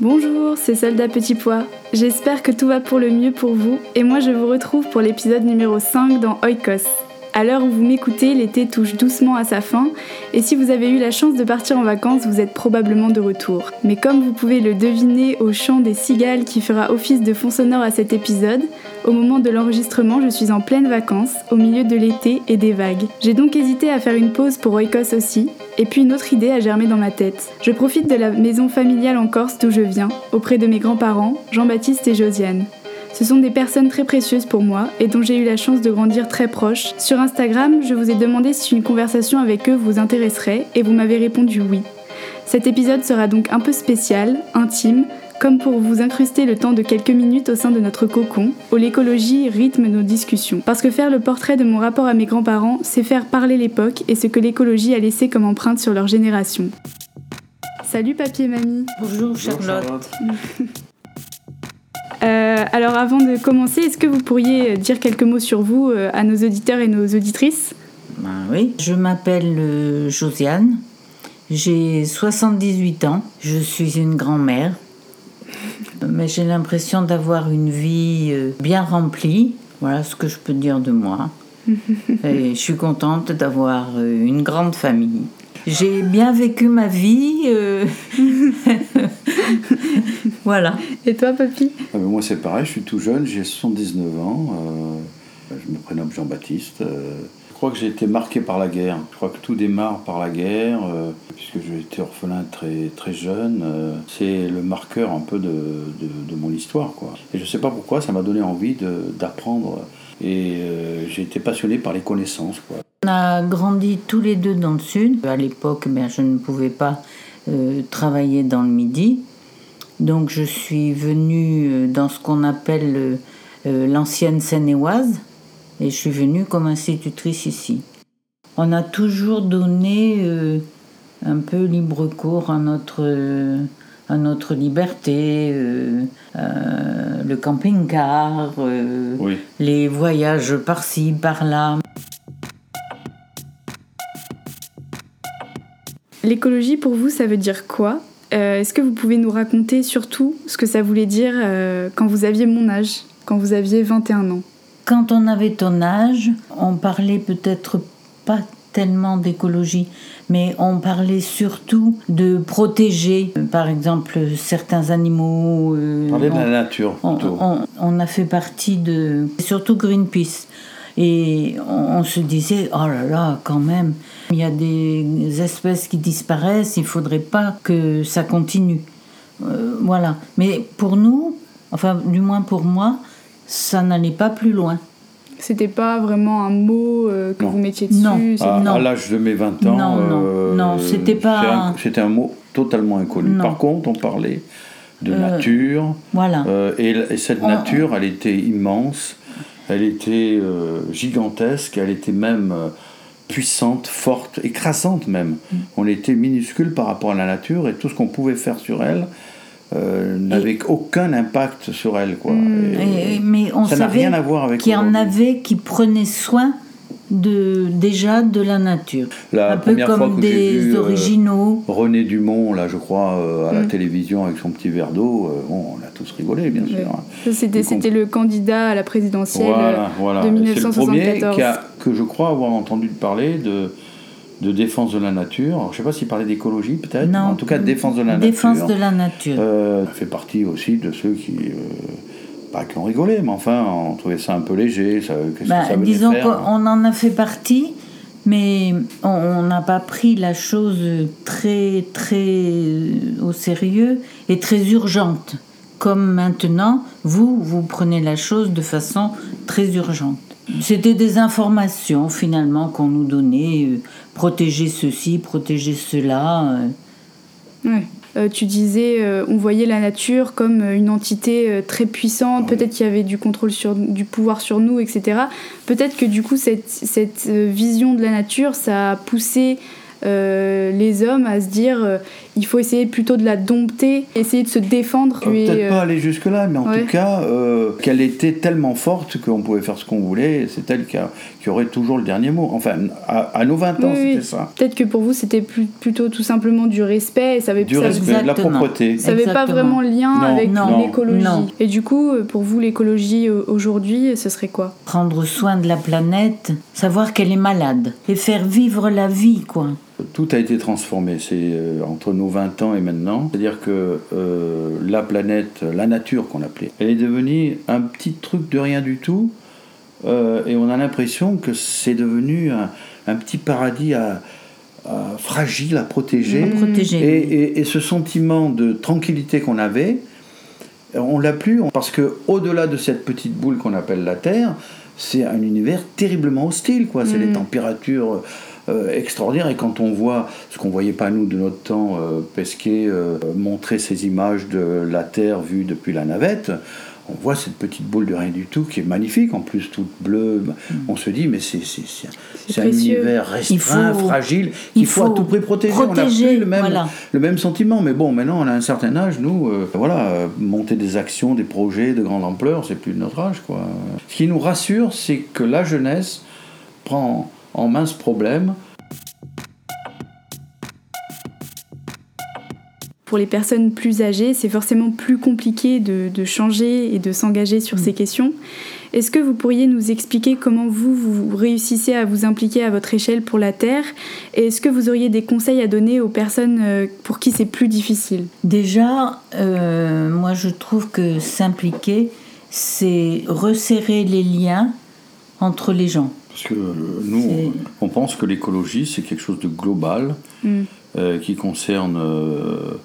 Bonjour, c'est Soldat Petit Pois. J'espère que tout va pour le mieux pour vous et moi je vous retrouve pour l'épisode numéro 5 dans Oikos. À l'heure où vous m'écoutez, l'été touche doucement à sa fin et si vous avez eu la chance de partir en vacances, vous êtes probablement de retour. Mais comme vous pouvez le deviner au chant des cigales qui fera office de fond sonore à cet épisode, au moment de l'enregistrement, je suis en pleine vacances, au milieu de l'été et des vagues. J'ai donc hésité à faire une pause pour Oikos aussi, et puis une autre idée a germé dans ma tête. Je profite de la maison familiale en Corse d'où je viens, auprès de mes grands-parents, Jean-Baptiste et Josiane. Ce sont des personnes très précieuses pour moi et dont j'ai eu la chance de grandir très proche. Sur Instagram, je vous ai demandé si une conversation avec eux vous intéresserait et vous m'avez répondu oui. Cet épisode sera donc un peu spécial, intime, comme pour vous incruster le temps de quelques minutes au sein de notre cocon, où l'écologie rythme nos discussions. Parce que faire le portrait de mon rapport à mes grands-parents, c'est faire parler l'époque et ce que l'écologie a laissé comme empreinte sur leur génération. Salut papier mamie. Bonjour Charlotte. Euh, alors avant de commencer, est-ce que vous pourriez dire quelques mots sur vous euh, à nos auditeurs et nos auditrices? Ben oui, je m'appelle euh, Josiane, j'ai 78 ans, je suis une grand-mère, mais j'ai l'impression d'avoir une vie euh, bien remplie, voilà ce que je peux dire de moi. Et je suis contente d'avoir euh, une grande famille. J'ai bien vécu ma vie. euh, voilà. Et toi papy? Ah ben moi c'est pareil, je suis tout jeune, j'ai 79 ans, euh, je me prénomme Jean-Baptiste. euh, je crois que j'ai été marqué par la guerre, je crois que tout démarre par la guerre, euh, puisque j'ai été orphelin très, très jeune, euh, c'est le marqueur un peu de, de- mon histoire. Quoi. Et je ne sais pas pourquoi, ça m'a donné envie d'apprendre et euh, j'ai été passionné par les connaissances. Quoi. On a grandi tous les deux dans le sud. À l'époque, ben, je ne pouvais pas travailler dans le midi. Donc je suis venue dans ce qu'on appelle l'ancienne Seine-et-Oise et je suis venue comme institutrice ici. On a toujours donné euh, un peu libre cours à notre, euh, à notre liberté, euh, euh, le camping-car, euh, Oui. les voyages par-ci, par-là. L'écologie pour vous, ça veut dire quoi? Euh, Est-ce que vous pouvez nous raconter surtout ce que ça voulait dire euh, quand vous aviez mon âge, quand vous aviez 21 ans? Quand on avait ton âge, on parlait peut-être pas tellement d'écologie, mais on parlait surtout de protéger, euh, par exemple, certains animaux. euh, Parler de on- la nature on, on- on a fait partie de. surtout Greenpeace. Et on, on se disait, oh là là, quand même, il y a des espèces qui disparaissent, il faudrait pas que ça continue. Euh, voilà. Mais pour nous, enfin, du moins pour moi, ça n'allait pas plus loin. C'était pas vraiment un mot euh, que Non. vous mettiez dessus Non. À, Non. à l'âge de mes 20 ans, Non, non, euh, non, c'était pas- un- C'était un, mot totalement inconnu. Non. Par contre, on parlait de Euh, nature, Voilà. euh, et, et cette On- nature, elle était immense, elle était euh, gigantesque, elle était même puissante, forte, écrasante même. Mm. On était minuscule par rapport à la nature, et tout ce qu'on pouvait faire sur elle euh, n'avait aucun impact sur elle. Quoi. Mm. Et- Et- mais on ça n'a savait rien à voir avec qu'il y en avait qui prenaient soin de, déjà de la nature. La un peu comme des vu, euh, originaux. René Dumont, là, je crois, euh, à la Mm. télévision avec son petit verre d'eau, euh, bon, on a tous rigolé, bien sûr. Ouais. hein. C'était le candidat à la présidentielle. Voilà, voilà. de C'est le premier 1974. qui a- que je crois avoir entendu parler de, de défense de la nature. Alors, je ne sais pas s'il parlait d'écologie, peut-être. Non. En tout cas, défense de la Défense nature. de la nature. Euh, fait partie aussi de ceux qui. euh, pas qui ont rigolé, mais enfin, on trouvait ça un peu léger. ça- Bah, que ça venait disons faire hein qu'on en a fait partie, mais on- on n'a pas pris la chose très, très euh, au sérieux et très urgente. Comme maintenant, vous, vous prenez la chose de façon très urgente. C'était des informations finalement qu'on nous donnait, euh, protéger ceci, protéger cela. euh. Ouais. Euh, tu disais, euh, on voyait la nature comme une entité euh, très puissante, Oui. peut-être qu'il y avait du contrôle sur, du pouvoir sur nous, etc. Peut-être que du coup, cette, cette vision de la nature, ça a poussé euh, les hommes à se dire, euh, il faut essayer plutôt de la dompter, essayer de se défendre. Euh, Peut-être euh, pas aller jusque-là, mais en ouais. tout cas, euh, qu'elle était tellement forte qu'on pouvait faire ce qu'on voulait. C'est elle qui, a- qui aurait toujours le dernier mot. Enfin, à, à nos 20 ans, Oui, c'était oui. ça. Peut-être que pour vous, c'était plus- plutôt tout simplement du respect, et ça avait, Du ça- respect, de la propreté. Ça n'avait pas Exactement. vraiment lien Non, avec non, l'écologie. Et du coup, pour vous, l'écologie aujourd'hui, ce serait quoi? Prendre soin de la planète, savoir qu'elle est malade et faire vivre la vie, quoi. Tout a été transformé, c'est euh, entre nos 20 ans et maintenant. C'est-à-dire que euh, la planète, la nature qu'on appelait, elle est devenue un petit truc de rien du tout. euh, et on a l'impression que c'est devenu un, un petit paradis à, à- fragile à protéger. Protéger. Et, et- et ce sentiment de tranquillité qu'on avait, on l'a plus parce que au-delà de cette petite boule qu'on appelle la Terre, c'est un univers terriblement hostile. quoi. C'est Mhm. des températures euh, extraordinaires. Et quand on voit ce qu'on voyait pas nous de notre temps, euh, Pesquet euh, montrer ces images de la Terre vue depuis la navette. On voit cette petite boule de rien du tout qui est magnifique, en plus toute bleue. On se dit, mais c'est c'est- c'est un- univers restreint, Il faut- fragile, il qu'il faut, à tout prix protéger. on plus le même, voilà. le même sentiment. Mais bon, maintenant, on a un certain âge, nous, euh, voilà, euh, monter des actions, des projets de grande ampleur, c'est plus de notre âge, quoi. Ce qui nous rassure, c'est que la jeunesse prend en main ce problème. Pour les personnes plus âgées, c'est forcément plus compliqué de, de changer et de s'engager sur ces questions. Est-ce que vous pourriez nous expliquer comment vous, vous réussissez à vous impliquer à votre échelle pour la Terre? Et est-ce que vous auriez des conseils à donner aux personnes euh, pour qui c'est plus difficile? Déjà, euh, moi je trouve que s'impliquer, c'est resserrer les liens entre les gens. Parce que euh, nous, on pense que l'écologie, c'est quelque chose de global Mm. euh, qui concerne euh,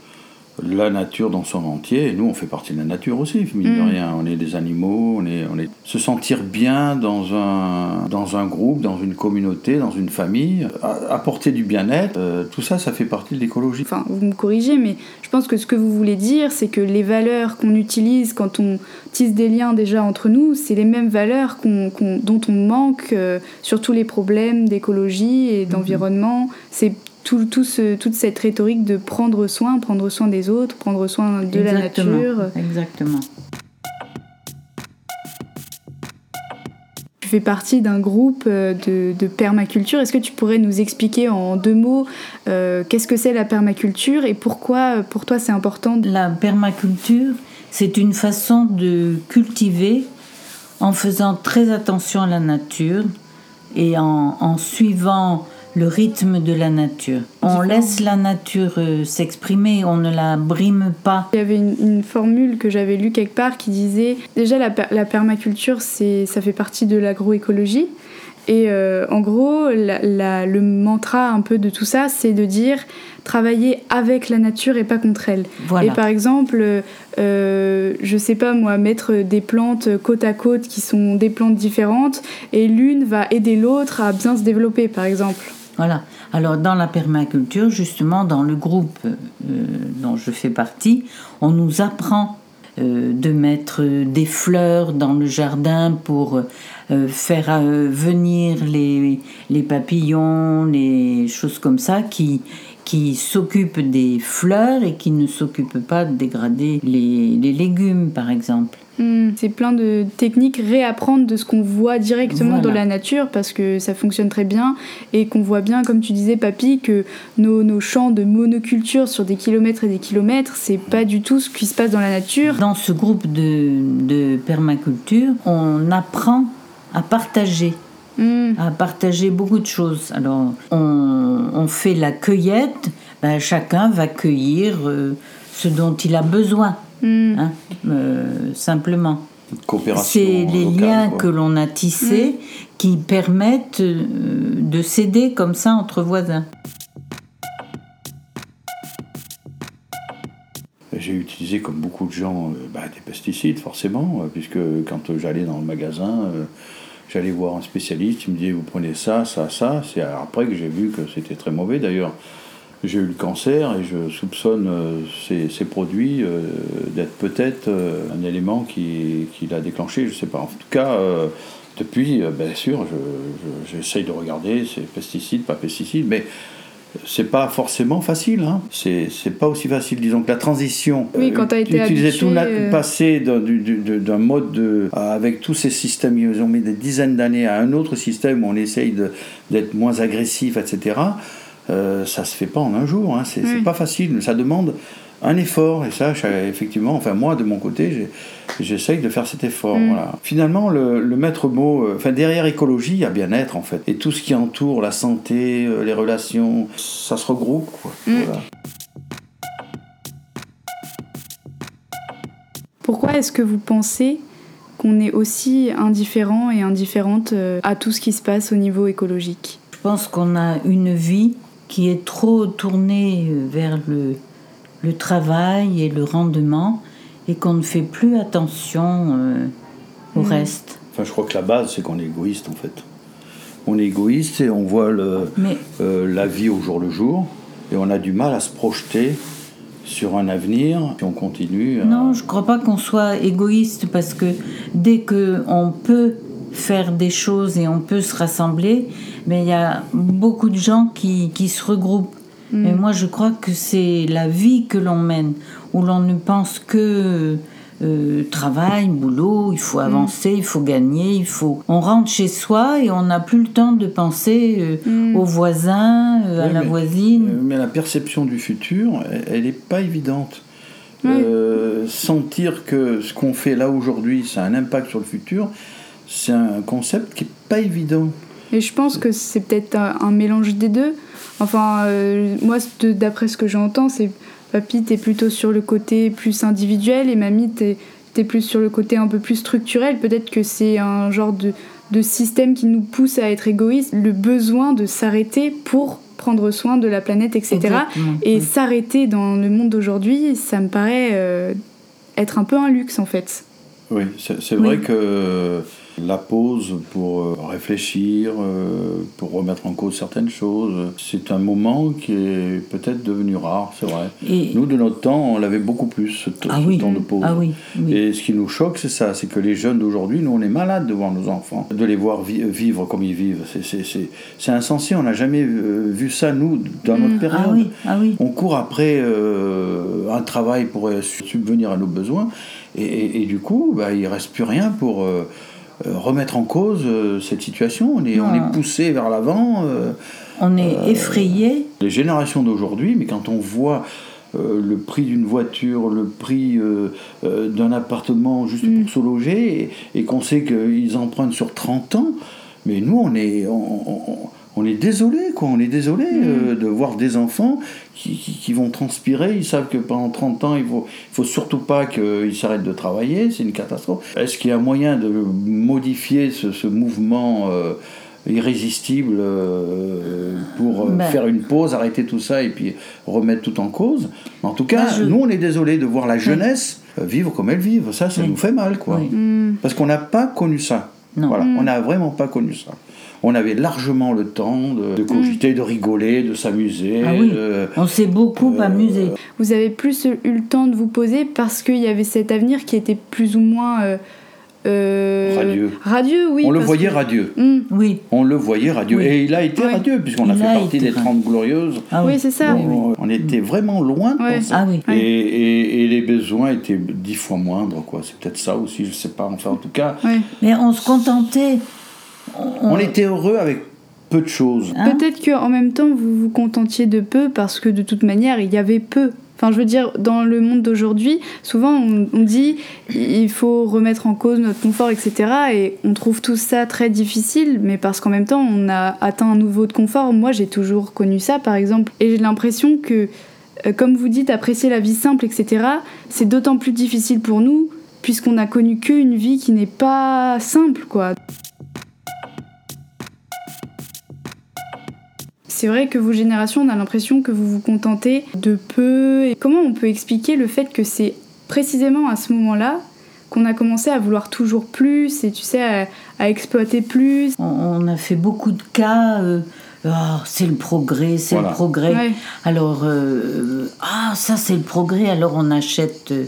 la nature dans son entier. Et nous, on fait partie de la nature aussi, mine de Mm. rien. On est des animaux, on est, on est... Se sentir bien dans un, dans un groupe, dans une communauté, dans une famille, apporter du bien-être, euh, tout ça, ça fait partie de l'écologie. Enfin, vous me corrigez, mais je pense que ce que vous voulez dire, c'est que les valeurs qu'on utilise quand on tisse des liens déjà entre nous, c'est les mêmes valeurs qu'on- qu'on- dont on manque euh, sur tous les problèmes d'écologie et d'environnement. C'est tout, tout ce- toute cette rhétorique de prendre soin, prendre soin des autres, prendre soin de la nature. Exactement. Tu fais partie d'un groupe euh, de, de permaculture. Est-ce que tu pourrais nous expliquer en deux mots euh, qu'est-ce que c'est la permaculture et pourquoi euh, pour toi c'est important. La permaculture, c'est une façon de cultiver en faisant très attention à la nature et en, en suivant le rythme de la nature. On laisse la nature euh, s'exprimer, on ne la brime pas. Il y avait une, une formule que j'avais lue quelque part qui disait déjà la, per- la permaculture c'est ça fait partie de l'agroécologie et euh, en gros la- la- le mantra un peu de tout ça c'est de dire travailler avec la nature et pas contre elle. Voilà. Et par exemple, euh, je sais pas moi, mettre des plantes côte à côte qui sont des plantes différentes et l'une va aider l'autre à bien se développer par exemple. Voilà. Alors dans la permaculture, justement, dans le groupe euh, dont je fais partie, on nous apprend euh, de mettre des fleurs dans le jardin pour euh, faire venir les, les papillons, les choses comme ça qui qui s'occupent des fleurs et qui ne s'occupent pas de dégrader les, les légumes, par exemple. Hmm. C'est plein de techniques, réapprendre de ce qu'on voit directement dans la nature parce que ça fonctionne très bien et qu'on voit bien, comme tu disais, Papy, que nos, nos champs de monoculture sur des kilomètres et des kilomètres, c'est pas du tout ce qui se passe dans la nature. Dans ce groupe de, de permaculture, on apprend à partager hmm. à partager beaucoup de choses. Alors, on, on fait la cueillette, ben, chacun va cueillir euh, ce dont il a besoin, hmm. hein, euh, simplement. C'est les liens que l'on a tissés hmm. qui permettent euh, de s'aider comme ça entre voisins. J'ai utilisé, comme beaucoup de gens, bah, des pesticides, forcément, puisque quand j'allais dans le magasin, j'allais voir un spécialiste, il me disait, vous prenez ça, ça, ça. C'est après que j'ai vu que c'était très mauvais. D'ailleurs, j'ai eu le cancer et je soupçonne euh, ces, produits euh, d'être peut-être euh, un élément qui, qui l'a déclenché, je ne sais pas. En tout cas, depuis, bien sûr, j'essaye de regarder, c'est pesticides, pas pesticides, mais c'est pas forcément facile. Hein. C'est pas aussi facile. Disons que la transition. Oui, quand tu as été habitué, tout passer d'un mode de, avec tous ces systèmes, ils ont mis des dizaines d'années à un autre système où on essaye d'être moins agressif, etc. Euh, ça se fait pas en un jour. Hein. C'est pas facile. Ça demande un effort. Et ça, effectivement, enfin moi de mon côté, j'essaye de faire cet effort. Mm. Voilà. Finalement, le, maître mot, euh, enfin derrière écologie, il y a bien-être en fait. Et tout ce qui entoure la santé, euh, les relations, ça se regroupe. Mm. Pourquoi est-ce que vous pensez qu'on est aussi indifférent et indifférente à tout ce qui se passe au niveau écologique? Je pense qu'on a une vie qui est trop tournée vers le, le travail et le rendement et qu'on ne fait plus attention euh, au mm. reste. Enfin, je crois que la base, c'est qu'on est égoïste en fait. On est égoïste et on voit le, euh, la vie au jour le jour et on a du mal à se projeter sur un avenir, on continue. Non, je ne crois pas qu'on soit égoïste parce que dès qu'on peut faire des choses et on peut se rassembler, mais il y a beaucoup de gens qui, qui se regroupent. Mais mm. moi, je crois que c'est la vie que l'on mène, où l'on ne pense que euh, travail, boulot, il faut mm. avancer, il faut gagner, il faut. On rentre chez soi et on n'a plus le temps de penser euh, mm. aux voisins, euh, à la voisine. Mais la perception du futur, elle n'est pas évidente. sentir que ce qu'on fait là aujourd'hui, ça a un impact sur le futur, c'est un concept qui n'est pas évident. Et je pense que c'est peut-être un, mélange des deux. Enfin, euh, moi, d'après ce que j'entends, c'est papy, t'es plutôt sur le côté plus individuel et mamie, t'es es plus sur le côté un peu plus structurel. Peut-être que c'est un genre de, de système qui nous pousse à être égoïste, le besoin de s'arrêter pour prendre soin de la planète, etc. Et s'arrêter dans le monde d'aujourd'hui, ça me paraît euh, être un peu un luxe en fait. Oui, c'est vrai que la pause pour euh, réfléchir, euh, pour remettre en cause certaines choses. C'est un moment qui est peut-être devenu rare, c'est vrai. nous, de notre temps, on l'avait beaucoup plus, ce, ah temps de pause. Ah oui, Et ce qui nous choque, c'est ça, c'est que les jeunes d'aujourd'hui, nous, on est malades de voir nos enfants, de les voir vivre comme ils vivent. C'est insensé, on n'a jamais euh, vu ça, nous, dans notre mm. période. Ah oui, ah oui. On court après un travail pour subvenir à nos besoins, et, et, du coup, bah, il ne reste plus rien pour... Euh, remettre en cause euh, cette situation. On est, on est poussé vers l'avant. Euh, on est effrayé. Les générations d'aujourd'hui, mais quand on voit le prix d'une voiture, le prix d'un appartement juste pour mm. se loger, et, qu'on sait qu'ils empruntent sur 30 ans, mais nous, on est, on est désolé, quoi. On est désolé mm. euh, de voir des enfants qui, qui, vont transpirer. Ils savent que pendant 30 ans, il faut, il faut surtout pas qu'ils s'arrêtent de travailler. C'est une catastrophe. Est-ce qu'il y a moyen de modifier ce, ce mouvement euh, irrésistible euh, pour ben. faire une pause, arrêter tout ça et puis remettre tout en cause? En tout cas, nous, on est désolé de voir la jeunesse vivre comme elle vit. Ça, ça nous fait mal, quoi. Mm. Parce qu'on n'a pas connu ça. Voilà, mm. on n'a vraiment pas connu ça on avait largement le temps de, cogiter, de rigoler, de s'amuser. Ah oui. on s'est beaucoup euh, amusé. Vous avez plus eu le temps de vous poser parce qu'il y avait cet avenir qui était plus ou moins euh, euh, Radieux. Radieux, oui. on le voyait que- radieux. Oui. On le voyait radieux. Oui. Et il a été radieux, puisqu'on a Il fait a partie été des 30 glorieuses. Ah oui, c'est ça. Oui, oui. On, on était vraiment loin de penser. Ah. Et, et- et les besoins étaient dix fois moindres, quoi. C'est peut-être ça aussi, je sais pas. Enfin, en tout cas. Mais on se contentait. On était heureux avec peu de choses. Hein Peut-être qu'en même temps, vous vous contentiez de peu parce que de toute manière, il y avait peu. Enfin, je veux dire, dans le monde d'aujourd'hui, souvent on, on dit il faut remettre en cause notre confort, etc. Et on trouve tout ça très difficile, mais parce qu'en même temps, on a atteint un niveau de confort. Moi, j'ai toujours connu ça, par exemple. Et j'ai l'impression que, euh, comme vous dites, apprécier la vie simple, etc., c'est d'autant plus difficile pour nous, puisqu'on a connu qu'une vie qui n'est pas simple, quoi. C'est vrai que vos générations, on a l'impression que vous vous contentez de peu. Et comment on peut expliquer le fait que c'est précisément à ce moment-là qu'on a commencé à vouloir toujours plus et tu sais à, à exploiter plus? On, a fait beaucoup de cas. euh, Ah, c'est le progrès, c'est Voilà. le progrès. Ouais. Alors, euh, ah, ça c'est le progrès, alors on achète euh,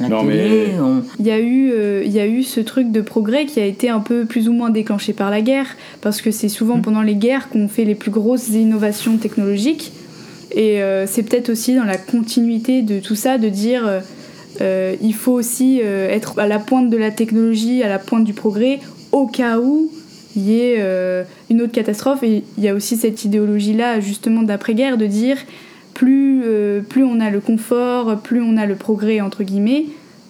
la Non, télé. mais- on- Il y, a eu, euh, il y a eu ce truc de progrès qui a été un peu plus ou moins déclenché par la guerre, parce que c'est souvent pendant les guerres qu'on fait les plus grosses innovations technologiques. Et euh, c'est peut-être aussi dans la continuité de tout ça de dire euh, euh, il faut aussi euh, être à la pointe de la technologie, à la pointe du progrès, au cas où il y ait euh, une autre catastrophe. Et il y a aussi cette idéologie-là, justement, d'après-guerre, de dire plus, plus on a le confort, plus on a le progrès, entre guillemets,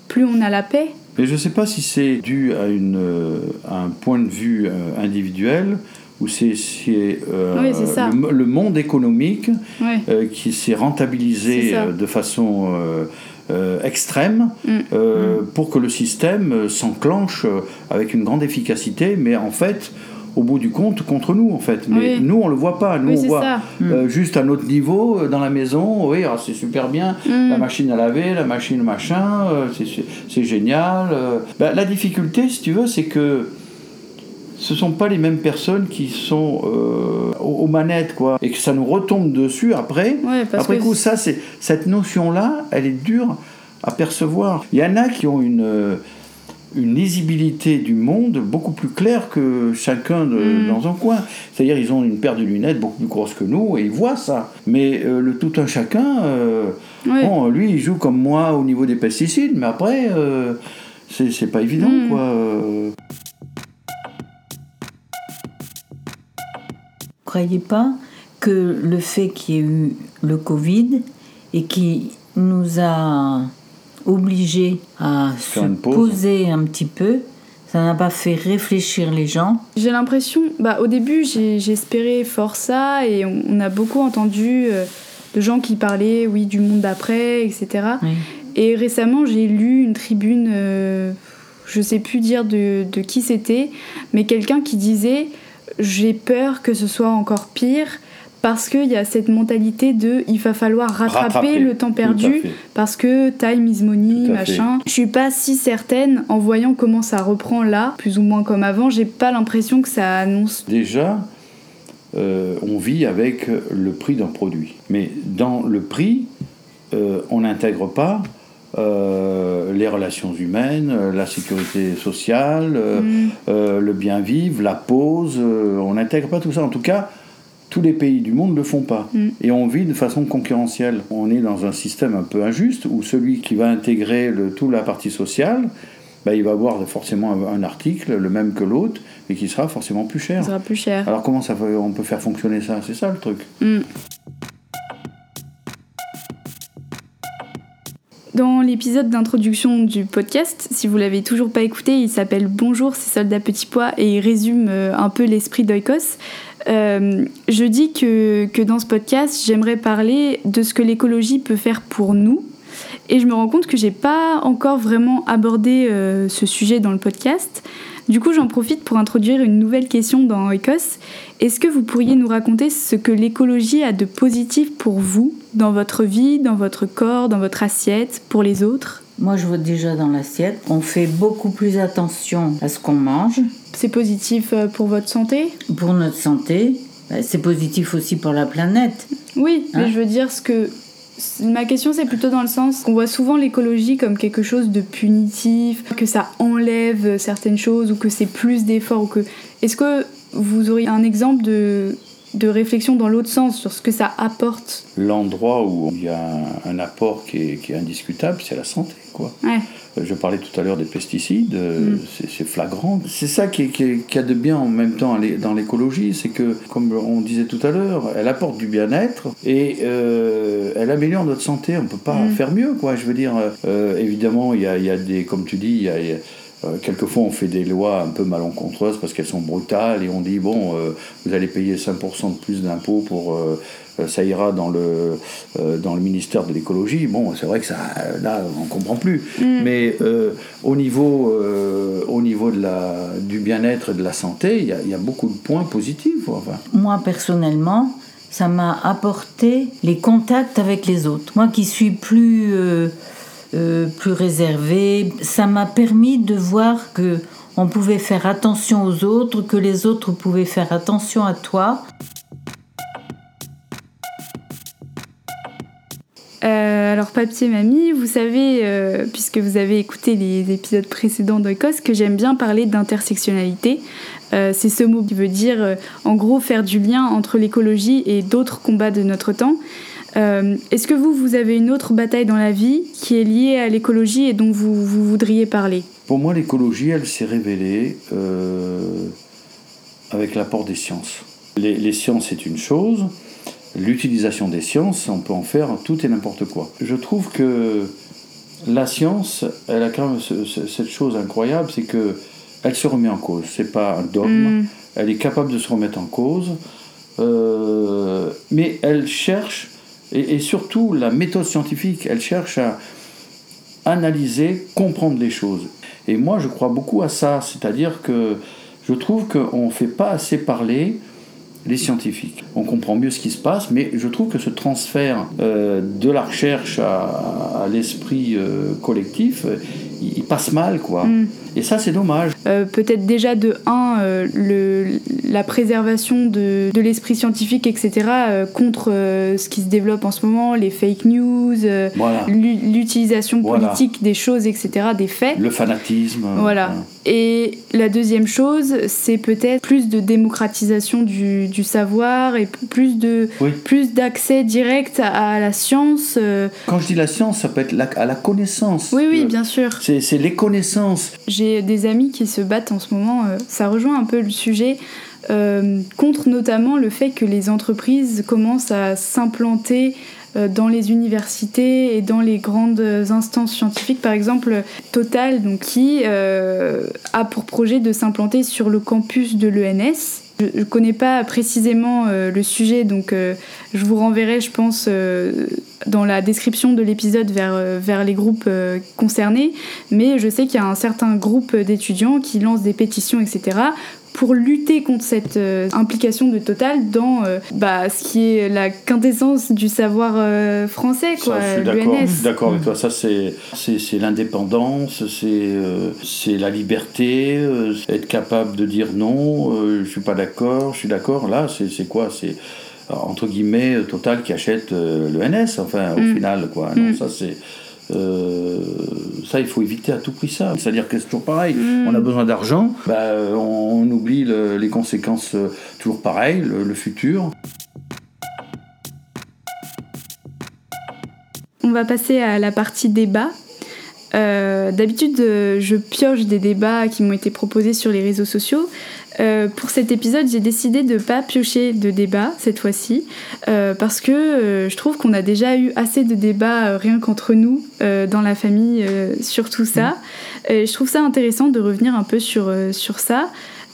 plus on a la paix. Mais je ne sais pas si c'est dû à, une, euh, à un point de vue euh, individuel ou c'est c'est, euh, Oui, le, le monde économique euh, qui s'est rentabilisé de façon euh, extrême Mm. euh, pour que le système s'enclenche avec une grande efficacité, mais en fait, au bout du compte, contre nous, en fait. Mais Oui. nous, on le voit pas. Nous, Oui, on voit euh, juste à notre niveau, euh, dans la maison, oui, ah, c'est super bien, Mm. la machine à laver, la machine machin, euh, c'est- génial. euh. Ben, la difficulté, si tu veux, c'est que ce sont pas les mêmes personnes qui sont euh, aux, aux manettes, quoi, et que ça nous retombe dessus après. Ouais, parce après que coup, ça, c'est cette notion-là, elle est dure à percevoir. Il y en a qui ont une euh, une lisibilité du monde beaucoup plus claire que chacun de- Mm. dans un coin. C'est-à-dire ils ont une paire de lunettes beaucoup plus grosse que nous et ils voient ça. Mais euh, le tout un chacun, euh, bon, lui il joue comme moi au niveau des pesticides, mais après euh, c'est pas évident Mm. quoi. euh. croyez pas que le fait qu'il y ait eu le Covid et qui nous a obligés à se Faire poser un petit peu, ça n'a pas fait réfléchir les gens. J'ai l'impression, bah, au début, j'ai- j'espérais fort ça, et on, on a beaucoup entendu euh, de gens qui parlaient, oui, du monde d'après, etc. Oui. Et récemment, j'ai lu une tribune, euh, je sais plus dire de, de qui c'était, mais quelqu'un qui disait J'ai peur que ce soit encore pire. Parce qu'il y a cette mentalité de il va falloir rattraper, Rattraper, le temps perdu fait. parce que time is money, machin. Je suis pas si certaine en voyant comment ça reprend là, plus ou moins comme avant. J'ai pas l'impression que ça annonce. Déjà, euh, on vit avec le prix d'un produit. Mais dans le prix, euh, on n'intègre pas euh, les relations humaines, euh, la sécurité sociale, euh, Mm. le bien vivre, la pause. on n'intègre pas tout ça. En tout cas, tous les pays du monde ne le font pas. Mm. Et on vit de façon concurrentielle. On est dans un système un peu injuste où celui qui va intégrer le, toute la partie sociale, bah, il va avoir forcément un, un article, le même que l'autre, et qui sera forcément plus cher. Ça sera plus cher. Alors comment ça on peut faire fonctionner ça? C'est ça le truc. Mm. Dans l'épisode d'introduction du podcast, si vous l'avez toujours pas écouté, il s'appelle Bonjour, c'est Soldats Petit Pois et il résume euh, un peu l'esprit d'Oikos. Euh, je dis que, dans ce podcast, j'aimerais parler de ce que l'écologie peut faire pour nous. Et je me rends compte que j'ai pas encore vraiment abordé euh, ce sujet dans le podcast. Du coup, j'en profite pour introduire une nouvelle question dans Oikos. Est-ce que vous pourriez nous raconter ce que l'écologie a de positif pour vous, dans votre vie, dans votre corps, dans votre assiette, pour les autres? Moi, je vois déjà dans l'assiette, on fait beaucoup plus attention à ce qu'on mange C'est positif euh, pour votre santé? Pour notre santé. Ben, C'est positif aussi pour la planète. Oui, mais Hein je veux dire ce que Ma question, c'est plutôt dans le sens qu'on voit souvent l'écologie comme quelque chose de punitif, que ça enlève certaines choses ou que c'est plus d'efforts. Ou que... Est-ce que vous auriez un exemple de, de réflexion dans l'autre sens sur ce que ça apporte? L'endroit où il y a un apport qui est, qui est indiscutable, c'est la santé. Quoi. Ouais. Je parlais tout à l'heure des pesticides, mm. c'est flagrant. C'est ça qui, qui, qui, a de bien en même temps dans l'écologie, c'est que, comme on disait tout à l'heure, elle apporte du bien-être et euh, elle améliore notre santé. On ne peut pas mm. faire mieux, quoi. Je veux dire, euh, évidemment, il y a, y a, des, comme tu dis, il y a, y a euh, quelquefois, on fait des lois un peu malencontreuses parce qu'elles sont brutales et on dit bon, euh, vous allez payer 5% de plus d'impôts pour. Euh, ça ira dans le, dans le ministère de l'écologie. Bon, c'est vrai que ça, là, on ne comprend plus. Mm. Mais au niveau, au niveau de la, du bien-être et de la santé, il y, y, a beaucoup de points positifs. Enfin. Moi, personnellement, ça m'a apporté les contacts avec les autres. Moi qui suis plus euh, plus réservé. Ça m'a permis de voir que on pouvait faire attention aux autres, que les autres pouvaient faire attention à toi. Euh, alors papier mamie, vous savez, euh, puisque vous avez écouté les épisodes précédents d'Oikos, que j'aime bien parler d'intersectionnalité. c'est ce mot qui veut dire, en gros, faire du lien entre l'écologie et d'autres combats de notre temps. Euh, est-ce que vous, vous avez une autre bataille dans la vie qui est liée à l'écologie et dont vous, voudriez parler? Pour moi, l'écologie, elle s'est révélée euh, avec l'apport des sciences. Les, sciences, c'est une chose. L'utilisation des sciences, on peut en faire tout et n'importe quoi. Je trouve que la science, elle a quand même cette chose incroyable, c'est que elle se remet en cause. C'est pas un dogme. Mm. Elle est capable de se remettre en cause, euh, mais elle cherche et, surtout, la méthode scientifique, elle cherche à analyser, comprendre les choses. Et moi, je crois beaucoup à ça, c'est-à-dire que je trouve qu'on ne fait pas assez parler les scientifiques. On comprend mieux ce qui se passe, mais je trouve que ce transfert euh, de la recherche à, l'esprit euh, collectif, il, passe mal, quoi. Mm. Et ça, c'est dommage. Euh, peut-être déjà de 1, euh, le, la préservation de, de l'esprit scientifique, etc., euh, contre ce qui se développe en ce moment, les fake news, l'utilisation politique des choses, etc., des faits. Le fanatisme. Voilà. Et la deuxième chose, c'est peut-être plus de démocratisation du, du, savoir et plus de plus d'accès direct à, la science. Quand je dis la science, ça peut être à la connaissance. Oui, oui, bien sûr. C'est les connaissances. J'ai des amis qui se battent en ce moment. Euh, ça rejoint un peu le sujet. Euh, contre notamment le fait que les entreprises commencent à s'implanter euh, dans les universités et dans les grandes instances scientifiques, par exemple Total, donc, qui a pour projet de s'implanter sur le campus de l'ENS. Je ne connais pas précisément le sujet, donc je vous renverrai, je pense, dans la description de l'épisode vers, euh, vers les groupes euh, concernés, mais je sais qu'il y a un certain groupe d'étudiants qui lancent des pétitions, etc., pour lutter contre cette euh, implication de Total dans bah, ce qui est la quintessence du savoir français, quoi, l'UNS. D'accord avec toi, ça c'est, c'est, l'indépendance, c'est, c'est la liberté, être capable de dire non, je suis pas d'accord, je suis d'accord, là c'est, c'est quoi? C'est entre guillemets, Total qui achète euh, le NS, enfin, au mm. final, quoi. Mm. ça, c'est. Euh, ça, il faut éviter à tout prix ça. C'est-à-dire que c'est toujours pareil. Mm. On a besoin d'argent, bah, on, oublie les conséquences euh, toujours pareil, le, futur. On va passer à la partie débat. D'habitude, je pioche des débats qui m'ont été proposés sur les réseaux sociaux. Euh, pour cet épisode, j'ai décidé de ne pas piocher de débat cette fois-ci, euh, parce que euh, je trouve qu'on a déjà eu assez de débats rien qu'entre nous dans la famille sur tout ça. je trouve ça intéressant de revenir un peu sur, sur ça.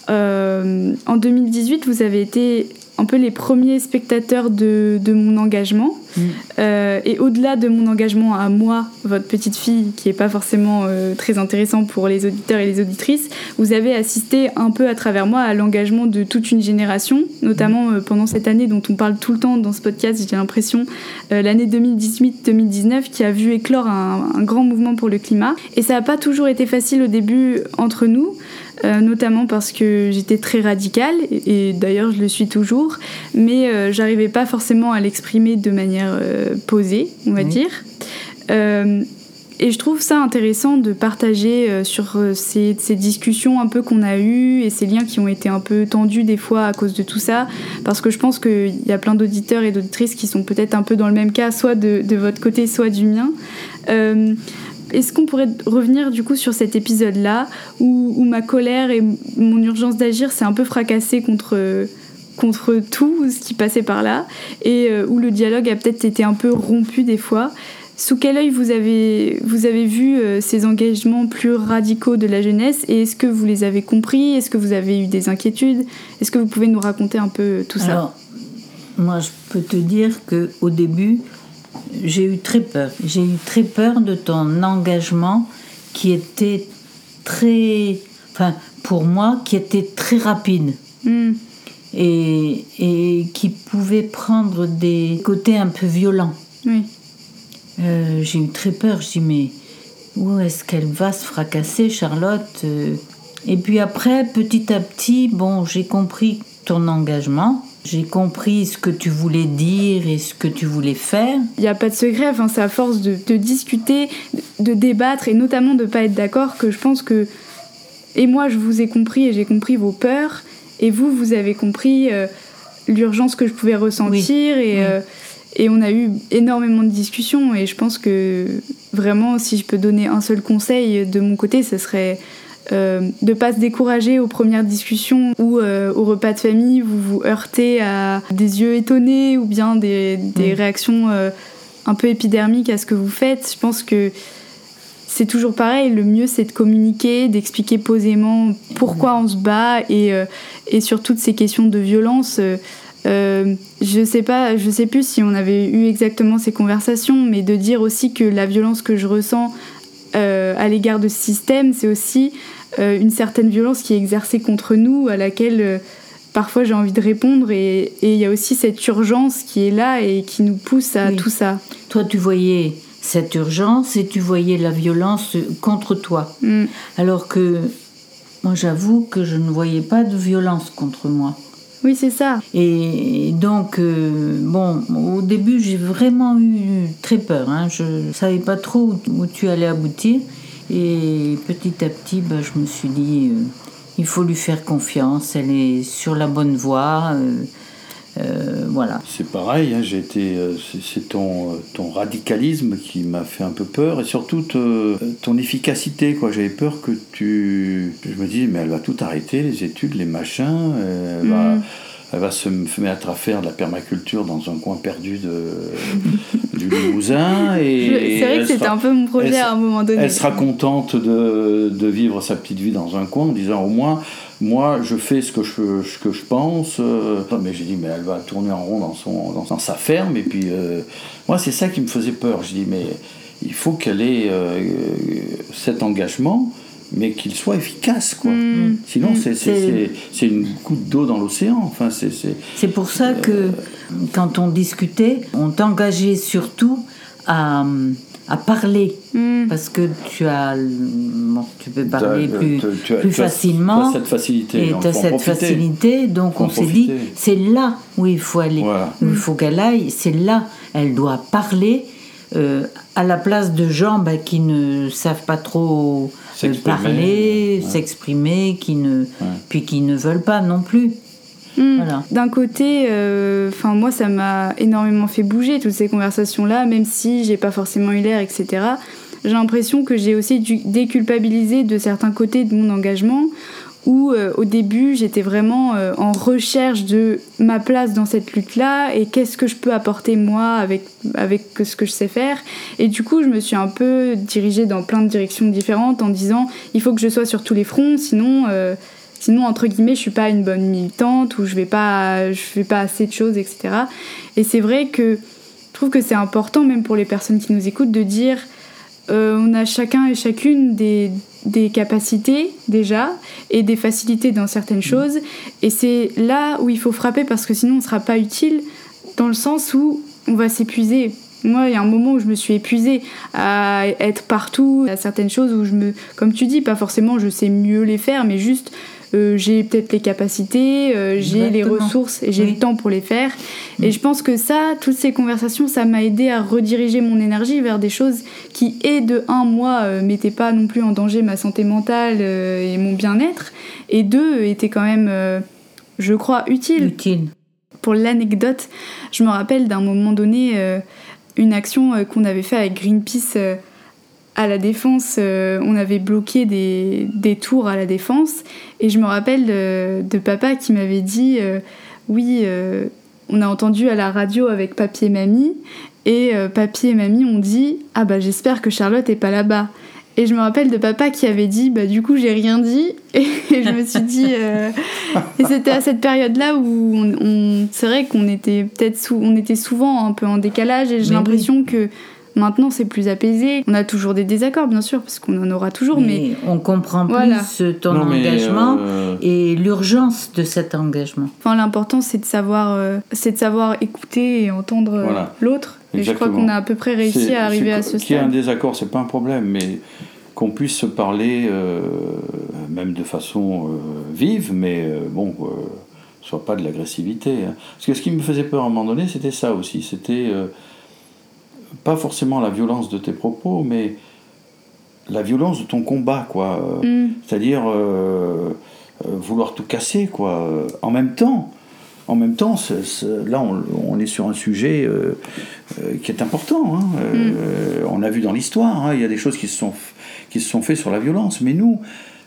en 2018, vous avez été un peu les premiers spectateurs de, de mon engagement. Mm. Euh, et au-delà de mon engagement à moi, votre petite fille, qui n'est pas forcément euh, très intéressant pour les auditeurs et les auditrices, vous avez assisté un peu à travers moi à l'engagement de toute une génération, notamment mm. euh, pendant cette année dont on parle tout le temps dans ce podcast, j'ai l'impression, l'année 2018-2019, qui a vu éclore un, un, grand mouvement pour le climat. Et ça n'a pas toujours été facile au début entre nous. Euh, notamment parce que j'étais très radicale, et, d'ailleurs je le suis toujours, mais euh, j'arrivais pas forcément à l'exprimer de manière posée, on va dire. Et je trouve ça intéressant de partager euh, sur euh, ces, discussions un peu qu'on a eues et ces liens qui ont été un peu tendus des fois à cause de tout ça, parce que je pense qu'il y a plein d'auditeurs et d'auditrices qui sont peut-être un peu dans le même cas, soit de, votre côté, soit du mien. Euh, est-ce qu'on pourrait revenir du coup sur cet épisode-là où, ma colère et mon urgence d'agir s'est un peu fracassée contre contre tout ce qui passait par là et où le dialogue a peut-être été un peu rompu des fois? Sous quel œil vous avez, vous avez vu euh, ces engagements plus radicaux de la jeunesse? Et est-ce que vous les avez compris? Est-ce que vous avez eu des inquiétudes? Est-ce que vous pouvez nous raconter un peu tout ça? Alors, moi, je peux te dire que au début, j'ai eu très peur. J'ai eu très peur de ton engagement qui était très, enfin, pour moi, qui était très rapide. Hmm. Et, et qui pouvait prendre des côtés un peu violents. Oui. Euh, j'ai eu très peur. Je dis, mais où est-ce qu'elle va se fracasser, Charlotte euh? Et puis après, petit à petit, bon, j'ai compris ton engagement. J'ai compris ce que tu voulais dire et ce que tu voulais faire. Il n'y a pas de secret, enfin, c'est à force de, discuter, de débattre et notamment de ne pas être d'accord que je pense que. Et moi, je vous ai compris et j'ai compris vos peurs. Et vous, vous avez compris euh, l'urgence que je pouvais ressentir. Et, et on a eu énormément de discussions et je pense que vraiment, si je peux donner un seul conseil de mon côté, ce serait euh, de ne pas se décourager aux premières discussions ou euh, au repas de famille, vous vous heurtez à des yeux étonnés ou bien des, des mm. réactions euh, un peu épidermiques à ce que vous faites. Je pense que c'est toujours pareil, le mieux c'est de communiquer, d'expliquer posément pourquoi on se bat et, et sur toutes ces questions de violence. Euh, je sais pas, je sais plus si on avait eu exactement ces conversations, mais de dire aussi que la violence que je ressens euh, à l'égard de ce système, c'est aussi euh, une certaine violence qui est exercée contre nous, à laquelle parfois j'ai envie de répondre, et il y a aussi cette urgence qui est là et qui nous pousse à tout ça. Toi, tu voyais cette urgence et tu voyais la violence contre toi, mm. alors que moi, j'avoue que je ne voyais pas de violence contre moi. Oui, c'est ça. Et donc, euh, bon, au début, j'ai vraiment eu très peur. Hein. Je ne savais pas trop où, tu allais aboutir. Et petit à petit, bah, je me suis dit, euh, il faut lui faire confiance. Elle est sur la bonne voie. Euh, voilà. C'est pareil, hein, j'ai été, c'est ton, ton radicalisme qui m'a fait un peu peur et surtout ton efficacité. Quoi. J'avais peur que tu. Je me dis, mais elle va tout arrêter, les études, les machins. Elle va, mm elle va se mettre à faire de la permaculture dans un coin perdu de, du Limousin. Et, c'est vrai que c'était un peu mon projet à un moment donné. Elle sera contente de, de, vivre sa petite vie dans un coin en disant au moins, moi je fais ce que je, ce que je pense. Euh. mais j'ai dit, mais elle va tourner en rond dans, son, dans sa ferme. Et puis, euh, moi c'est ça qui me faisait peur. Je dis, mais il faut qu'elle ait euh, cet engagement mais qu'il soit efficace. Quoi. Mm. Sinon, mm. c'est une goutte d'eau dans l'océan. Enfin, c'est pour ça que quand on discutait, on t'engageait surtout à, à parler. Mm. Parce que tu as. tu peux parler plus, plus facilement. Tu as cette facilité. Et tu as cette facilité. Donc on s'est dit, c'est là où il faut aller. Où il faut qu'elle aille. C'est là. Elle doit parler. Euh, à la place de gens bah, qui ne savent pas trop parler, s'exprimer, qui ne, puis qui ne veulent pas non plus. Hmm. D'un côté, euh, moi ça m'a énormément fait bouger toutes ces conversations-là, même si j'ai pas forcément eu l'air, etc. J'ai l'impression que j'ai aussi dû déculpabiliser de certains côtés de mon engagement, où euh, au début j'étais vraiment euh, en recherche de ma place dans cette lutte-là et qu'est-ce que je peux apporter moi avec, avec ce que je sais faire. Et du coup je me suis un peu dirigée dans plein de directions différentes en disant il faut que je sois sur tous les fronts, sinon, sinon entre guillemets je suis pas une bonne militante ou je vais pas, je fais pas assez de choses, etc. Et c'est vrai que je trouve que c'est important même pour les personnes qui nous écoutent de dire on a chacun et chacune des des capacités déjà et des facilités dans certaines mm. choses. Et c'est là où il faut frapper parce que sinon on ne sera pas utile dans le sens où on va s'épuiser. Moi, il y a un moment où je me suis épuisée à être partout, à certaines choses où je me, comme tu dis, pas forcément je sais mieux les faire, mais juste euh, j'ai peut-être les capacités, euh, j'ai les ressources et j'ai le temps pour les faire. Et mm. je pense que ça, toutes ces conversations, ça m'a aidé à rediriger mon énergie vers des choses qui, et de un, moi, euh, mettaient pas non plus en danger ma santé mentale et mon bien-être, et deux, étaient quand même, je crois, utiles. Utile. Pour l'anecdote, je me rappelle d'un moment donné une action qu'on avait fait avec Greenpeace à la défense, euh, on avait bloqué des, des, tours à la défense. Et je me rappelle de, papa qui m'avait dit euh, Oui, euh, on a entendu à la radio avec papy et mamie. Et papy et mamie ont dit Ah bah j'espère que Charlotte est pas là-bas. Et je me rappelle de papa qui avait dit Bah du coup j'ai rien dit. Et, je me suis dit. et c'était à cette période-là où on, c'est vrai qu'on était peut-être on était souvent un peu en décalage. Et j'ai l'impression que Maintenant, c'est plus apaisé. On a toujours des désaccords, bien sûr, parce qu'on en aura toujours, mais, on comprend plus ton engagement euh, et l'urgence de cet engagement. Enfin, l'important, c'est de savoir, euh, c'est de savoir écouter et entendre euh, l'autre. Et je crois qu'on a à peu près réussi à arriver à ce stade. Qu'il y ait un désaccord, c'est pas un problème, mais qu'on puisse se parler, même de façon vive, mais bon soit pas de l'agressivité. Hein. Parce que ce qui me faisait peur à un moment donné, c'était ça aussi. C'était pas forcément la violence de tes propos, mais la violence de ton combat, quoi. Mm. C'est-à-dire euh, euh, vouloir tout casser, quoi. En même temps, en même temps, là, on, est sur un sujet euh, qui est important. Hein. Mm. on a vu dans l'histoire, hein, il y a des choses qui se sont qui se sont faites sur la violence, mais nous,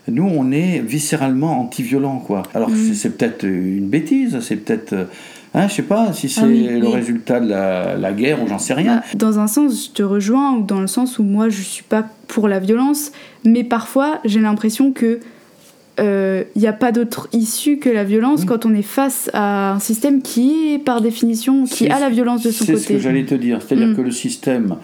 nous, on est viscéralement anti-violent, quoi. Alors, mm. c'est peut-être une bêtise, c'est peut-être Hein, je sais pas si c'est ah le résultat de la, guerre ou j'en sais rien. Bah, dans un sens, je te rejoins, ou dans le sens où moi je suis pas pour la violence, mais parfois j'ai l'impression que il euh, n'y a pas d'autre issue que la violence quand on est face à un système qui est par définition, qui a la violence de son côté. C'est ce que j'allais te dire, c'est-à-dire mm. que le système,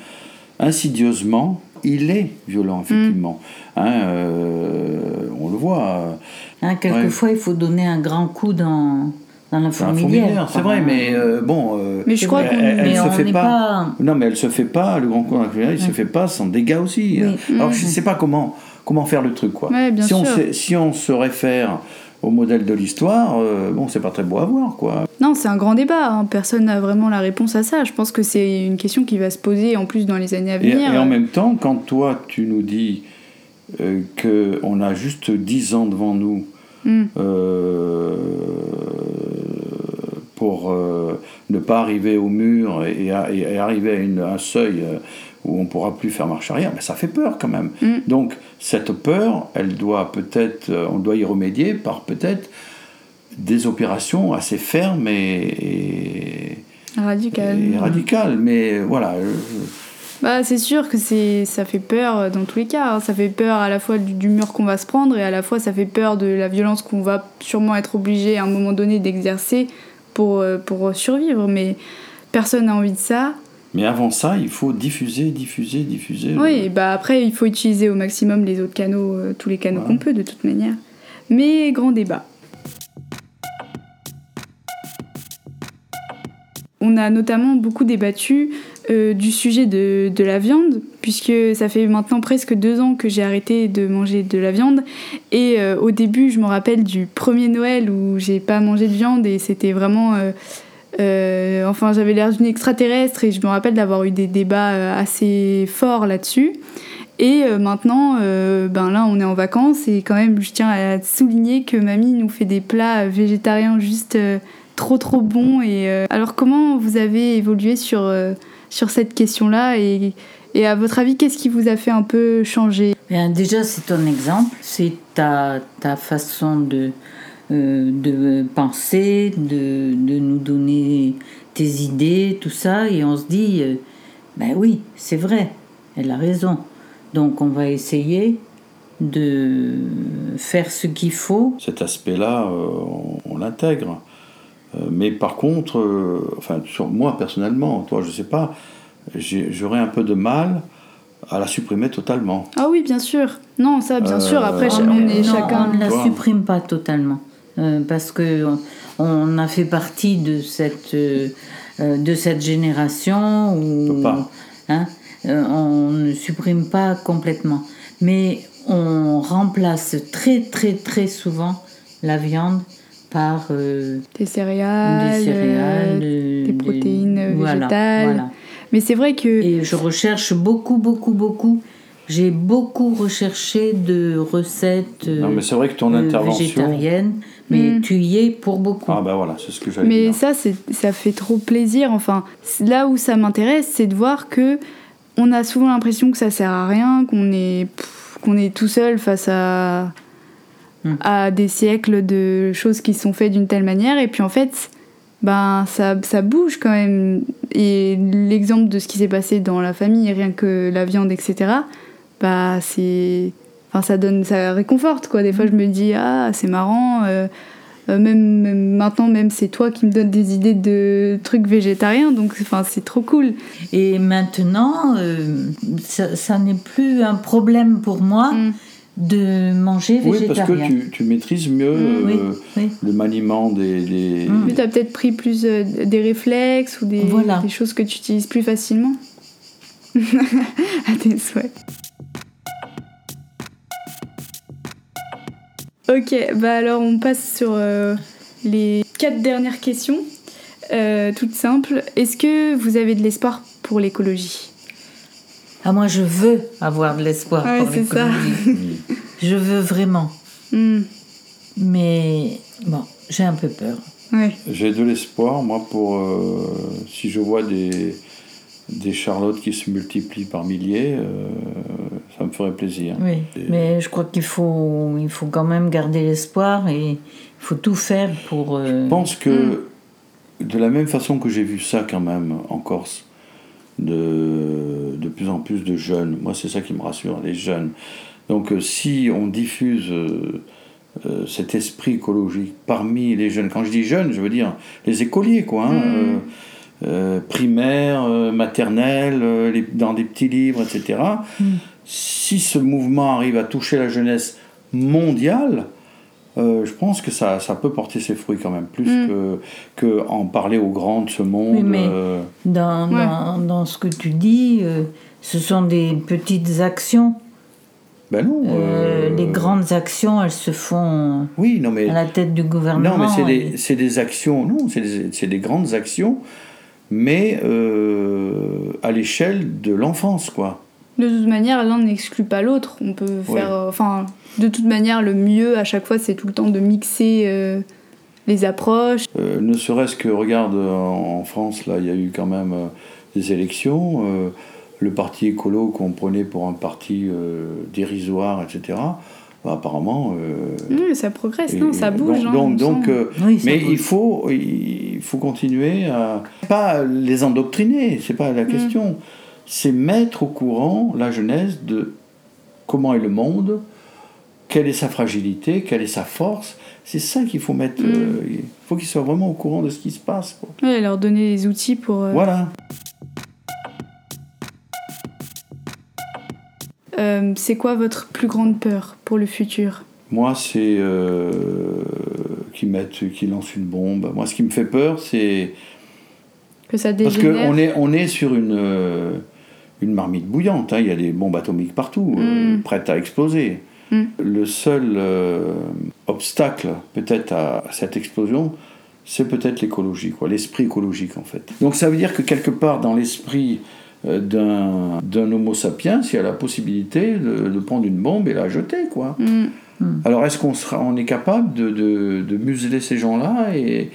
insidieusement, il est violent, effectivement. Mm. Hein, euh, on le voit. Hein, quelquefois, il faut donner un grand coup dans dans. C'est vrai, mais euh, bon. Euh, mais je crois qu'on elle, se fait pas, Non, mais elle se fait pas. Le grand fourmilière, il se fait pas sans dégâts aussi. Alors je ne sais pas comment comment faire le truc quoi. bien si sûr. on si on se réfère au modèle de l'histoire, euh, bon, c'est pas très beau à voir, quoi. Non, c'est un grand débat. Hein. Personne n'a vraiment la réponse à ça. Je pense que c'est une question qui va se poser en plus dans les années à venir. Et, en même temps, quand toi, tu nous dis euh, qu'on a juste 10 ans devant nous mm. euh, pour euh, ne pas arriver au mur et, arriver à une, un seuil euh, où on ne pourra plus faire marche arrière, mais ça fait peur quand même. Mm. Donc cette peur, elle doit peut-être, euh, on doit y remédier par peut-être des opérations assez fermes et, radicales. Mais voilà. Bah, c'est sûr que c'est ça fait peur dans tous les cas. Hein. Ça fait peur à la fois du, du mur qu'on va se prendre et à la fois ça fait peur de la violence qu'on va sûrement être obligé à un moment donné d'exercer pour, euh, pour survivre, mais personne n'a envie de ça. Mais avant ça, il faut diffuser, diffuser, diffuser. Oui, bah après, il faut utiliser au maximum les autres canaux, euh, tous les canaux qu'on peut de toute manière. Mais grand débat. On a notamment beaucoup débattu euh, du sujet de, de, la viande, puisque ça fait maintenant presque deux ans que j'ai arrêté de manger de la viande. Et euh, au début, je me rappelle du premier Noël où j'ai pas mangé de viande et c'était vraiment. Euh, enfin, j'avais l'air d'une extraterrestre et je me rappelle d'avoir eu des débats assez forts là-dessus. Et maintenant, ben là, on est en vacances et quand même, je tiens à souligner que mamie nous fait des plats végétariens juste trop trop bons. Et alors, comment vous avez évolué sur sur cette question-là et, et à votre avis, qu'est-ce qui vous a fait un peu changer? Bien, Déjà, c'est ton exemple, c'est ta, ta façon de, euh, de penser, de, de, nous donner tes idées, tout ça, et on se dit, euh, ben oui, c'est vrai, elle a raison. Donc on va essayer de faire ce qu'il faut. Cet aspect-là, euh, on, l'intègre. Euh, mais par contre, euh, enfin, sur moi personnellement, toi, je sais pas, j'aurais un peu de mal à la supprimer totalement. Ah oui, bien sûr. Non, ça, bien sûr. Après, euh, on est chacun. On ne la supprime pas totalement. parce que on a fait partie de cette euh, de cette génération où pas. hein, euh, on ne supprime pas complètement. Mais on remplace très très très souvent la viande par euh, Des céréales, des céréales, euh, euh, des protéines euh, voilà, végétales. voilà. Mais c'est vrai que Et je recherche beaucoup, beaucoup, beaucoup. J'ai beaucoup recherché de recettes Non, mais c'est vrai que ton euh, intervention. végétariennes, mais Mm. tu y es pour beaucoup. Ah, bah voilà, c'est ce que j'allais Mais dire. ça, c'est, ça fait trop plaisir. Enfin, là où ça m'intéresse, c'est de voir que on a souvent l'impression que ça sert à rien, qu'on est, pff, qu'on est tout seul face à, Hmm. à des siècles de choses qui sont faites d'une telle manière. Et puis en fait, ben, ça, ça bouge quand même. Et l'exemple de ce qui s'est passé dans la famille, rien que la viande, etc., bah, c'est. Enfin, ça donne, ça réconforte quoi. Des fois, je me dis, ah, c'est marrant. euh, euh, même, même maintenant, même c'est toi qui me donnes des idées de trucs végétariens, donc enfin c'est trop cool. Et maintenant, euh, ça, ça n'est plus un problème pour moi Mm. De manger Oui, végétarien. parce que tu, tu maîtrises mieux Mm, oui, euh, oui. le maniement des. des- Mm. Tu as peut-être pris plus euh, des réflexes ou des, Voilà. des choses que tu utilises plus facilement. à tes souhaits. Ok, bah alors on passe sur euh, les quatre dernières questions, euh, toutes simples. Est-ce que vous avez de l'espoir pour l'écologie? Ah, moi, je veux avoir de l'espoir Ouais, pour l'écologie. je veux vraiment. Hmm, Mais bon, j'ai un peu peur. J'ai de l'espoir, moi, pour. euh, si je vois des, des charlottes qui se multiplient par milliers, euh, ça me ferait plaisir. Oui, Et- mais je crois qu'il faut, il faut quand même garder l'espoir et il faut tout faire pour. euh, Je pense que, de la même façon que j'ai vu ça quand même en Corse, de, de plus en plus de jeunes, moi c'est ça qui me rassure, les jeunes. Donc euh, si on diffuse euh, euh, cet esprit écologique parmi les jeunes, quand je dis jeunes, je veux dire les écoliers, quoi, hein, euh, euh, primaires, maternelles, les- dans des petits livres, etc. Si ce mouvement arrive à toucher la jeunesse mondiale, euh, je pense que ça, ça peut porter ses fruits quand même, plus Mm. que, que en parler aux grands de ce monde. Oui, mais- euh, Dans, Ouais. dans, dans ce que tu dis, euh, ce sont des petites actions. ben non. Euh, euh, les grandes actions, elles se font Oui, non, mais, à la tête du gouvernement. non, mais c'est et- des, c'est des actions, non, c'est des, c'est des grandes actions, mais euh, à l'échelle de l'enfance, quoi. De toute manière, l'un n'exclut pas l'autre. On peut faire. euh, Enfin, de toute manière, le mieux à chaque fois, c'est tout le temps de mixer euh, les approches. Euh, ne serait-ce que, regarde, en France, là, il y a eu quand même euh, des élections. euh, le parti écolo qu'on prenait pour un parti euh, dérisoire, etc., bah, apparemment. euh, Oui, ça progresse, et- non Ça bouge. Donc, hein, donc, on donc, euh, Oui, mais bouge. il faut, il faut continuer à. Pas les endoctriner, c'est pas Mm. la question. C'est mettre au courant la jeunesse de comment est le monde, quelle est sa fragilité, quelle est sa force. C'est ça qu'il faut mettre. Mm. euh, il faut qu'ils soient vraiment au courant de ce qui se passe. quoi. Ouais, leur donner les outils pour. euh, Voilà. euh, c'est quoi votre plus grande peur pour le futur? Moi, c'est qu'ils mettent, qu'ils lancent une bombe. Moi, ce qui me fait peur, c'est Que ça Parce dégénère qu'on est, on est sur une, une marmite bouillante. hein. Il y a des bombes atomiques partout, euh, Mm. prêtes à exploser. Mm. Le seul euh, obstacle, peut-être, à cette explosion, c'est peut-être l'écologie, quoi, l'esprit écologique, en fait. Donc ça veut dire que quelque part, dans l'esprit euh, d'un, d'un homo sapiens, il y a la possibilité de, de prendre une bombe et la jeter, quoi. Mm, Alors est-ce qu'on sera, on est capable de, de, de museler ces gens-là, et,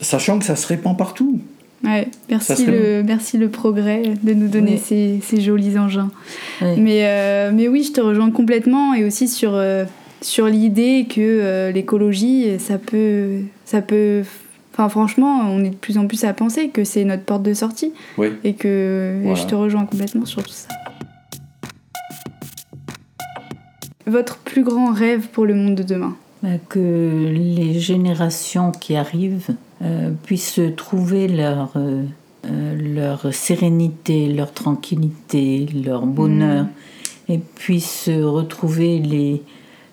sachant que ça se répand partout? Ouais, merci le, merci le progrès de nous donner Oui. ces, ces jolis engins. Oui. Mais, euh, mais oui, je te rejoins complètement et aussi sur, euh, sur l'idée que euh, l'écologie, ça peut, ça peut. Enfin, franchement, on est de plus en plus à penser que c'est notre porte de sortie Oui. et que et je te rejoins complètement sur tout ça. Votre plus grand rêve pour le monde de demain? Bah, que les générations qui arrivent euh, puissent trouver leur, euh, euh, leur sérénité, leur tranquillité, leur bonheur, et puissent retrouver les,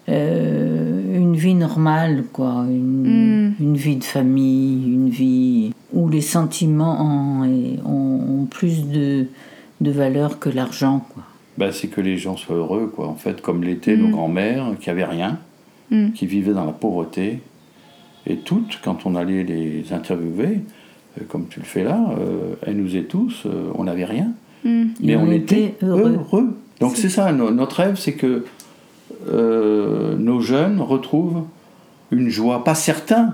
euh, une vie normale, quoi, une, Mm. une vie de famille, une vie où les sentiments ont, ont plus de, de valeur que l'argent. quoi. Bah, c'est que les gens soient heureux, quoi. En fait, comme l'étaient nos grands-mères, qui avaient rien, Mm. qui vivaient dans la pauvreté. Et toutes, quand on allait les interviewer, euh, comme tu le fais là, euh, elles nous et tous, euh, on n'avait rien. Mm. Mais on, on était était heureux. heureux. Donc c'est ça, no- notre rêve, c'est que euh, nos jeunes retrouvent une joie, pas certains,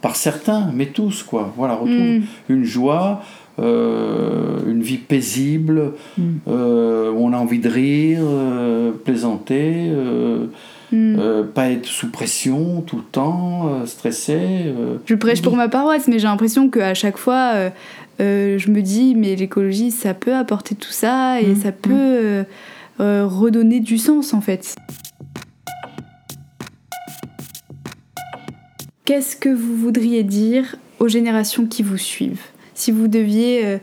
par certains, mais tous, quoi. Voilà, retrouvent Mm. une joie, euh, une vie paisible, Mm. euh, où on a envie de rire, euh, plaisanter, euh, Mm. euh, pas être sous pression tout le temps, euh, stressé. euh. Je prêche pour ma paroisse, mais j'ai l'impression qu'à chaque fois, euh, euh, je me dis, mais l'écologie, ça peut apporter tout ça et Mm, ça peut euh, euh, redonner du sens en fait. Qu'est-ce que vous voudriez dire aux générations qui vous suivent? Si vous deviez euh,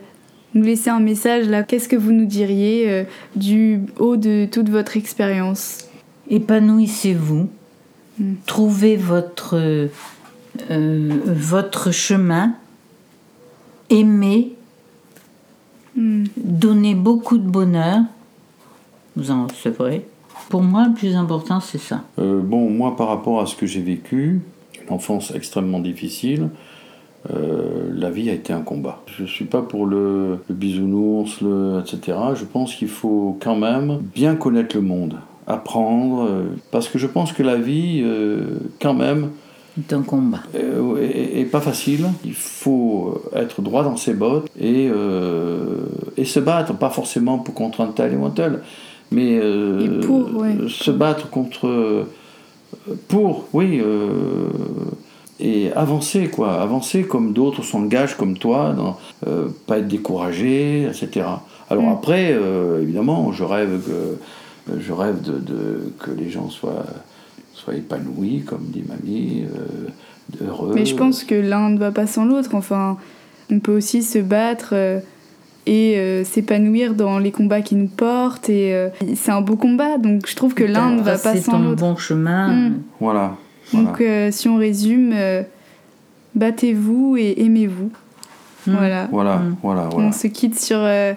nous laisser un message là, qu'est-ce que vous nous diriez euh, du haut de toute votre expérience? Épanouissez-vous, Mm. trouvez votre, euh, votre chemin, aimez, Hmm. donnez beaucoup de bonheur, vous en recevrez. Pour moi, le plus important, c'est ça. Euh, bon, moi, par rapport à ce que j'ai vécu, une enfance extrêmement difficile, euh, la vie a été un combat. Je ne suis pas pour le, le bisounours, le, etc. Je pense qu'il faut quand même bien connaître le monde, apprendre, euh, parce que je pense que la vie, euh, quand même, C'est un combat. euh, est, est pas facile. Il faut être droit dans ses bottes et, euh, et se battre, pas forcément pour contre un tel ou un tel, mais euh, Et pour, ouais. se battre contre. Pour, oui, euh, et avancer, quoi. Avancer comme d'autres s'engagent, comme toi, dans, euh, pas être découragé, etc. Alors Mm. après, euh, évidemment, je rêve que, je rêve de, de- que les gens soient, soient épanouis, comme dit mamie, euh, heureux. Mais je pense que l'un ne va pas sans l'autre. Enfin, on peut aussi se battre euh, et euh, s'épanouir dans les combats qui nous portent. Et euh, c'est un beau combat, donc je trouve que l'un ne va pas sans ton l'autre. bon chemin. Mm. Voilà. voilà. Donc, euh, si on résume, euh, battez-vous et aimez-vous. Mm. Voilà. Voilà, Mm. voilà, voilà. On se quitte sur, euh,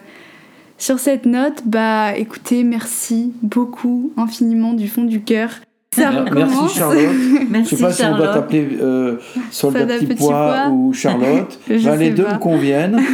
sur cette note. Bah, écoutez, merci beaucoup, infiniment, du fond du cœur. Ça. Merci Charlotte. Je Merci sais pas si on doit t'appeler euh, Soldat Petit Petit Pois ou Charlotte. Je Ben, les deux pas. me conviennent.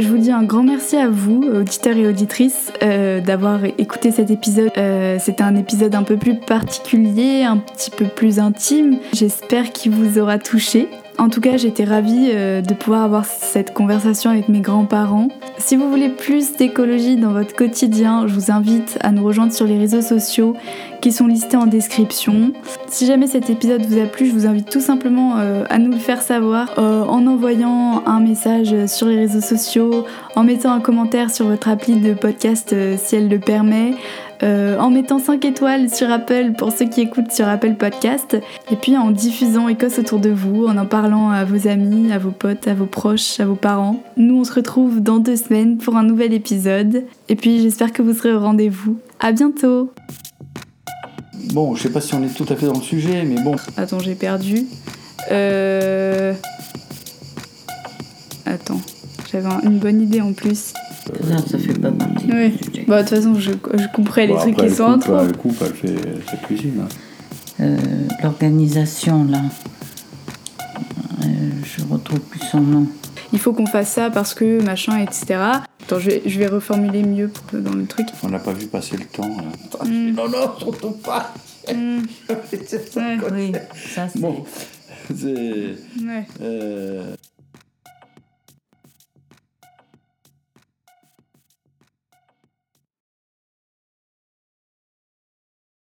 Je vous dis un grand merci à vous, auditeurs et auditrices, euh, d'avoir écouté cet épisode. Euh, C'était un épisode un peu plus particulier, un petit peu plus intime. J'espère qu'il vous aura touché. En tout cas, j'étais ravie euh, de pouvoir avoir cette conversation avec mes grands-parents. Si vous voulez plus d'écologie dans votre quotidien, je vous invite à nous rejoindre sur les réseaux sociaux qui sont listés en description. Si jamais cet épisode vous a plu, je vous invite tout simplement euh, à nous le faire savoir euh, en envoyant un message sur les réseaux sociaux, en mettant un commentaire sur votre appli de podcast si elle le permet, euh, en mettant 5 étoiles sur Apple pour ceux qui écoutent sur Apple Podcast, et puis en diffusant Écosse autour de vous, en en parlant à vos amis, à vos potes, à vos proches, à vos parents. Nous, on se retrouve dans deux semaines pour un nouvel épisode, et puis j'espère que vous serez au rendez-vous. À bientôt Bon, je sais pas si on est tout à fait dans le sujet, mais bon. Attends, j'ai perdu. Euh... Attends, j'avais un- une bonne idée en plus. Ça, ça fait pas partie sujet. Bon, de toute façon, je, je couperai les trucs qui sont en coupe, trop. Elle coupe, elle fait sa cuisine. hein. Euh, L'organisation, là. Euh, je retrouve plus son nom. Il faut qu'on fasse ça parce que machin, etc. Attends, je vais, je vais reformuler mieux pour- dans le truc. On n'a pas vu passer le temps. là. Mm. Non, non, surtout pas. Mm, ça, Ouais. Oui, ça c'est. Bon, c'est. ouais. euh,